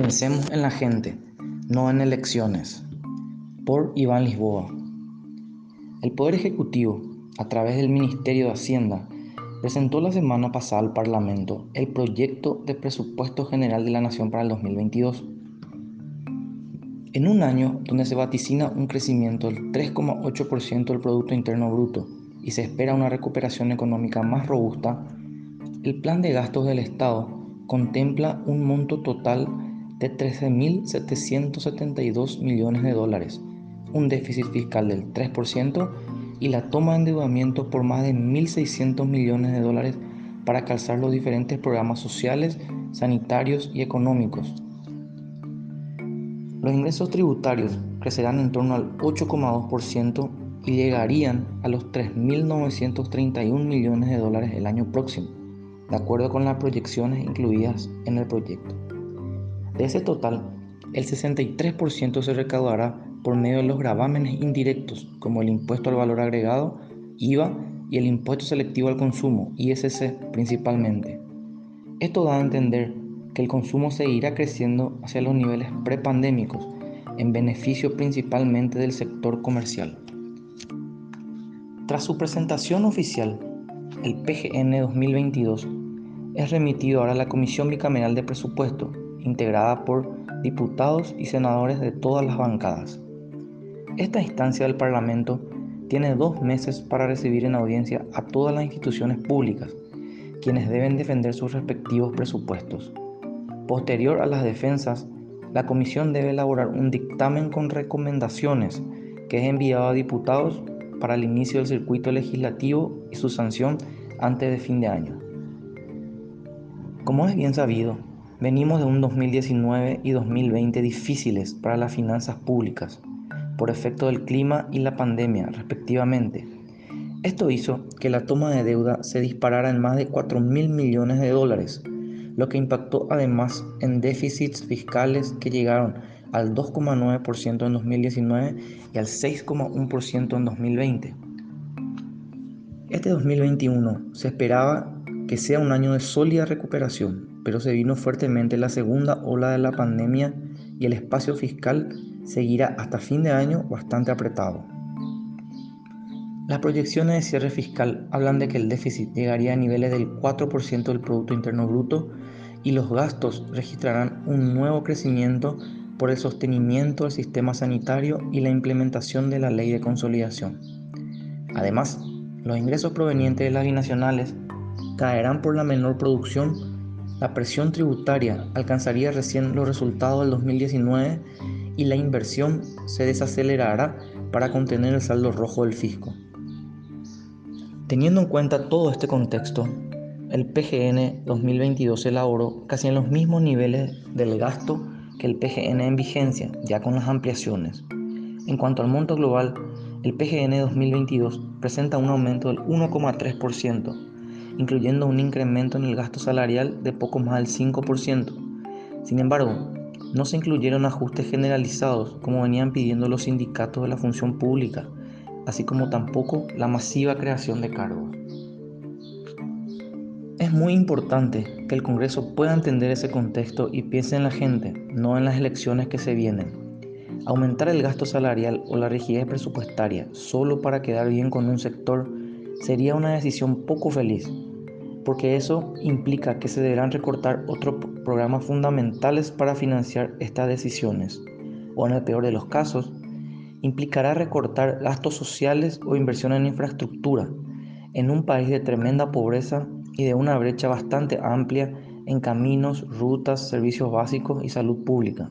Pensemos en la gente, no en elecciones. Por Iván Lisboa. El Poder Ejecutivo, a través del Ministerio de Hacienda, presentó la semana pasada al Parlamento el proyecto de presupuesto general de la Nación para el 2022. En un año donde se vaticina un crecimiento del 3,8% del Producto Interno Bruto y se espera una recuperación económica más robusta, el plan de gastos del Estado contempla un monto total de 13.772 millones de dólares, un déficit fiscal del 3% y la toma de endeudamiento por más de 1.600 millones de dólares para calzar los diferentes programas sociales, sanitarios y económicos. Los ingresos tributarios crecerán en torno al 8,2% y llegarían a los 3.931 millones de dólares el año próximo, de acuerdo con las proyecciones incluidas en el proyecto. De ese total, el 63% se recaudará por medio de los gravámenes indirectos como el impuesto al valor agregado, IVA y el impuesto selectivo al consumo, ISC principalmente. Esto da a entender que el consumo seguirá creciendo hacia los niveles prepandémicos, en beneficio principalmente del sector comercial. Tras su presentación oficial, el PGN 2022 es remitido ahora a la Comisión Bicameral de Presupuesto, integrada por diputados y senadores de todas las bancadas. Esta instancia del Parlamento tiene dos meses para recibir en audiencia a todas las instituciones públicas, quienes deben defender sus respectivos presupuestos. Posterior a las defensas, la Comisión debe elaborar un dictamen con recomendaciones que es enviado a diputados para el inicio del circuito legislativo y su sanción antes de fin de año. Como es bien sabido, venimos de un 2019 y 2020 difíciles para las finanzas públicas por efecto del clima y la pandemia, respectivamente. Esto hizo que la toma de deuda se disparara en más de 4 mil millones de dólares, lo que impactó además en déficits fiscales que llegaron al 2,9% en 2019 y al 6,1% en 2020. Este 2021 se esperaba que sea un año de sólida recuperación, pero se vino fuertemente la segunda ola de la pandemia y el espacio fiscal seguirá hasta fin de año bastante apretado. Las proyecciones de cierre fiscal hablan de que el déficit llegaría a niveles del 4% del Producto Interno Bruto y los gastos registrarán un nuevo crecimiento por el sostenimiento del sistema sanitario y la implementación de la ley de consolidación. Además, los ingresos provenientes de las binacionales caerán por la menor producción, la presión tributaria alcanzaría recién los resultados del 2019 y la inversión se desacelerará para contener el saldo rojo del fisco. Teniendo en cuenta todo este contexto, el PGN 2022 elaboró casi en los mismos niveles del gasto que el PGN en vigencia, ya con las ampliaciones. En cuanto al monto global, el PGN 2022 presenta un aumento del 1,3%, incluyendo un incremento en el gasto salarial de poco más del 5%. Sin embargo, no se incluyeron ajustes generalizados como venían pidiendo los sindicatos de la función pública, así como tampoco la masiva creación de cargos. Es muy importante que el Congreso pueda entender ese contexto y piense en la gente, no en las elecciones que se vienen. Aumentar el gasto salarial o la rigidez presupuestaria solo para quedar bien con un sector sería una decisión poco feliz porque eso implica que se deberán recortar otros programas fundamentales para financiar estas decisiones, o en el peor de los casos, implicará recortar gastos sociales o inversión en infraestructura, en un país de tremenda pobreza y de una brecha bastante amplia en caminos, rutas, servicios básicos y salud pública.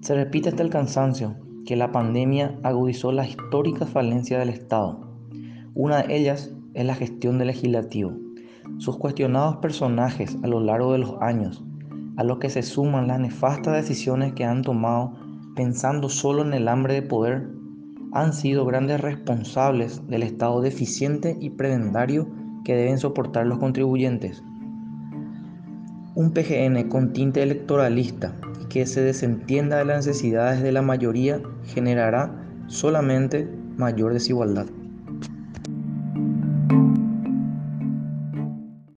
Se repite hasta el cansancio que la pandemia agudizó la histórica falencia del Estado. Una de ellas es la gestión del legislativo. Sus cuestionados personajes a lo largo de los años, a los que se suman las nefastas decisiones que han tomado pensando solo en el hambre de poder, han sido grandes responsables del estado deficiente y prebendario que deben soportar los contribuyentes. Un PGN con tinte electoralista y que se desentienda de las necesidades de la mayoría generará solamente mayor desigualdad.